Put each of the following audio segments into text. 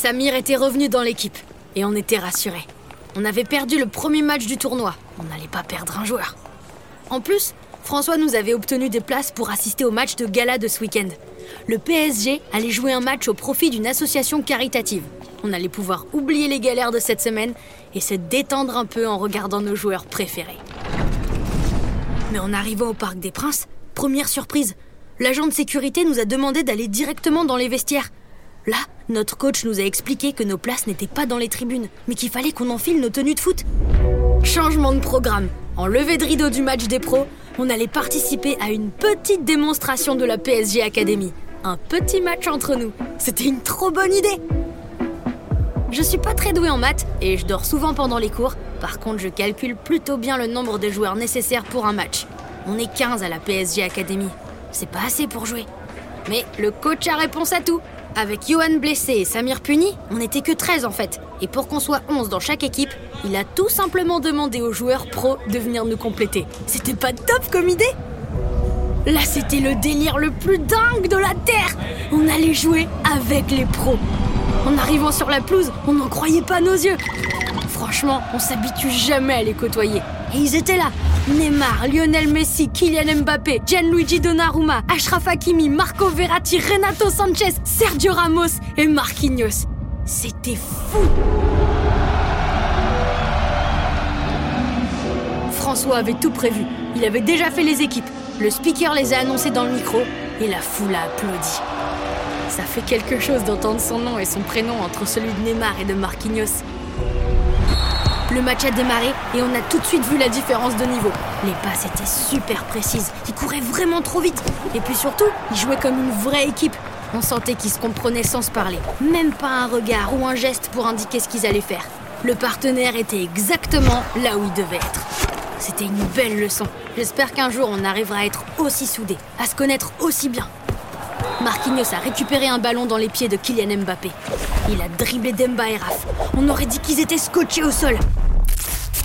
Samir était revenu dans l'équipe et on était rassurés. On avait perdu le premier match du tournoi. On n'allait pas perdre un joueur. En plus, François nous avait obtenu des places pour assister au match de gala de ce week-end. Le PSG allait jouer un match au profit d'une association caritative. On allait pouvoir oublier les galères de cette semaine et se détendre un peu en regardant nos joueurs préférés. Mais en arrivant au Parc des Princes, première surprise, l'agent de sécurité nous a demandé d'aller directement dans les vestiaires. Là, notre coach nous a expliqué que nos places n'étaient pas dans les tribunes, mais qu'il fallait qu'on enfile nos tenues de foot. Changement de programme. En levée de rideau du match des pros, on allait participer à une petite démonstration de la PSG Academy. Un petit match entre nous. C'était une trop bonne idée. Je suis pas très douée en maths et je dors souvent pendant les cours. Par contre, je calcule plutôt bien le nombre de joueurs nécessaires pour un match. On est 15 à la PSG Academy. C'est pas assez pour jouer. Mais le coach a réponse à tout. Avec Johan blessé et Samir puni, on n'était que 13 en fait. Et pour qu'on soit 11 dans chaque équipe, il a tout simplement demandé aux joueurs pros de venir nous compléter. C'était pas top comme idée? Là, c'était le délire le plus dingue de la Terre On allait jouer avec les pros. En arrivant sur la pelouse, on n'en croyait pas nos yeux. Franchement, on s'habitue jamais à les côtoyer. Et ils étaient là. Neymar, Lionel Messi, Kylian Mbappé, Gianluigi Donnarumma, Ashraf Hakimi, Marco Verratti, Renato Sanchez, Sergio Ramos et Marquinhos. C'était fou François avait tout prévu. Il avait déjà fait les équipes. Le speaker les a annoncés dans le micro et la foule a applaudi. Ça fait quelque chose d'entendre son nom et son prénom entre celui de Neymar et de Marquinhos. Le match a démarré et on a tout de suite vu la différence de niveau. Les passes étaient super précises, ils couraient vraiment trop vite. Et puis surtout, ils jouaient comme une vraie équipe. On sentait qu'ils se comprenaient sans se parler. Même pas un regard ou un geste pour indiquer ce qu'ils allaient faire. Le partenaire était exactement là où il devait être. C'était une belle leçon. J'espère qu'un jour on arrivera à être aussi soudés, à se connaître aussi bien. Marquinhos a récupéré un ballon dans les pieds de Kylian Mbappé. Il a dribblé Demba et Raf. On aurait dit qu'ils étaient scotchés au sol.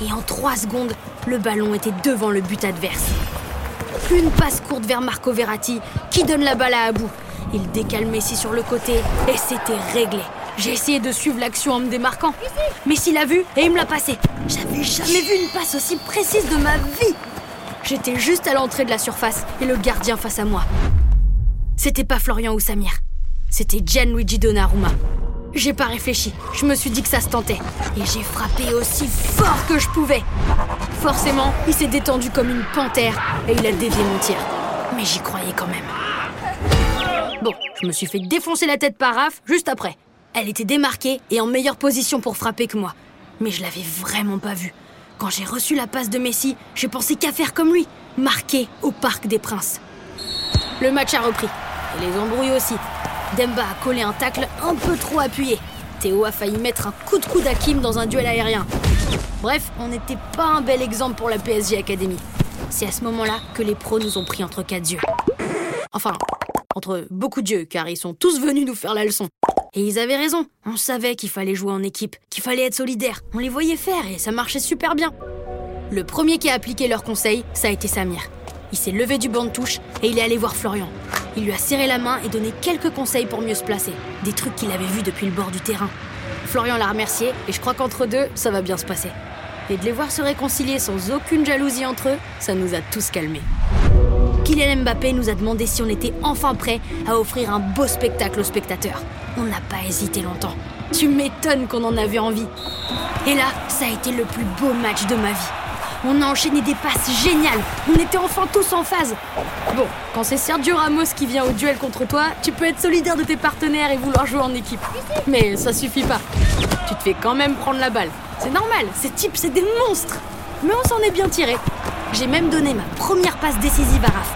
Et en trois secondes, le ballon était devant le but adverse. Une passe courte vers Marco Verratti, qui donne la balle à Abou. Il décale Messi sur le côté et c'était réglé. J'ai essayé de suivre l'action en me démarquant. Messi l'a vu et il me l'a passé. J'avais jamais vu une passe aussi précise de ma vie. J'étais juste à l'entrée de la surface et le gardien face à moi. C'était pas Florian ou Samir. C'était Gianluigi Donnarumma. J'ai pas réfléchi. Je me suis dit que ça se tentait. Et j'ai frappé aussi fort que je pouvais. Forcément, il s'est détendu comme une panthère et il a dévié mon tir. Mais j'y croyais quand même. Bon, je me suis fait défoncer la tête par Raph juste après. Elle était démarquée et en meilleure position pour frapper que moi. Mais je l'avais vraiment pas vue. Quand j'ai reçu la passe de Messi, j'ai pensé qu'à faire comme lui, marquer au Parc des Princes. Le match a repris. Et les embrouilles aussi. Demba a collé un tacle un peu trop appuyé. Théo a failli mettre un coup de coude à Kim dans un duel aérien. Bref, on n'était pas un bel exemple pour la PSG Academy. C'est à ce moment-là que les pros nous ont pris entre quatre yeux. Enfin, entre beaucoup d'yeux, car ils sont tous venus nous faire la leçon. Et ils avaient raison. On savait qu'il fallait jouer en équipe, qu'il fallait être solidaire. On les voyait faire et ça marchait super bien. Le premier qui a appliqué leurs conseils, ça a été Samir. Il s'est levé du banc de touche et il est allé voir Florian. Il lui a serré la main et donné quelques conseils pour mieux se placer. Des trucs qu'il avait vus depuis le bord du terrain. Florian l'a remercié et je crois qu'entre deux, ça va bien se passer. Et de les voir se réconcilier sans aucune jalousie entre eux, ça nous a tous calmés. Kylian Mbappé nous a demandé si on était enfin prêt à offrir un beau spectacle aux spectateurs. On n'a pas hésité longtemps. Tu m'étonnes qu'on en avait envie. Et là, ça a été le plus beau match de ma vie. On a enchaîné des passes géniales. On était enfin tous en phase. Bon, quand c'est Sergio Ramos qui vient au duel contre toi, tu peux être solidaire de tes partenaires et vouloir jouer en équipe. Mais ça suffit pas. Tu te fais quand même prendre la balle. C'est normal, ces types, c'est des monstres. Mais on s'en est bien tiré. J'ai même donné ma première passe décisive à Raph.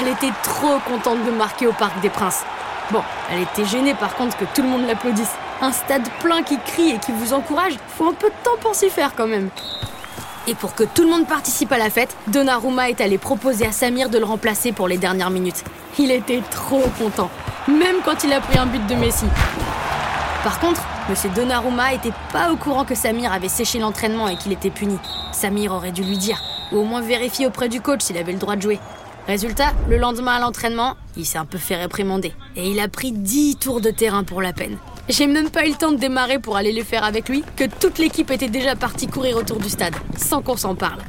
Elle était trop contente de marquer au Parc des Princes. Bon, elle était gênée par contre que tout le monde l'applaudisse. Un stade plein qui crie et qui vous encourage, faut un peu de temps pour s'y faire quand même. Et pour que tout le monde participe à la fête, Donnarumma est allé proposer à Samir de le remplacer pour les dernières minutes. Il était trop content, même quand il a pris un but de Messi. Par contre, Monsieur Donnarumma était pas au courant que Samir avait séché l'entraînement et qu'il était puni. Samir aurait dû lui dire, ou au moins vérifier auprès du coach s'il avait le droit de jouer. Résultat, le lendemain à l'entraînement, il s'est un peu fait réprimander. Et il a pris 10 tours de terrain pour la peine. J'ai même pas eu le temps de démarrer pour aller les faire avec lui que toute l'équipe était déjà partie courir autour du stade, sans qu'on s'en parle.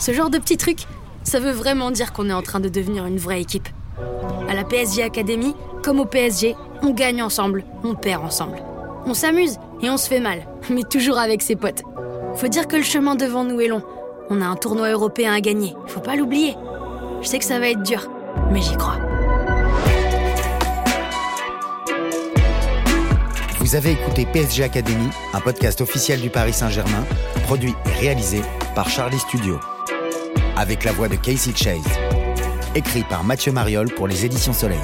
Ce genre de petit truc, ça veut vraiment dire qu'on est en train de devenir une vraie équipe. À la PSG Academy, comme au PSG, on gagne ensemble, on perd ensemble. On s'amuse et on se fait mal, mais toujours avec ses potes. Faut dire que le chemin devant nous est long. On a un tournoi européen à gagner, faut pas l'oublier. Je sais que ça va être dur, mais j'y crois. Vous avez écouté PSG Academy, un podcast officiel du Paris Saint-Germain, produit et réalisé par Charlie Studio. Avec la voix de Casey Chase. Écrit par Mathieu Mariol pour les éditions Soleil.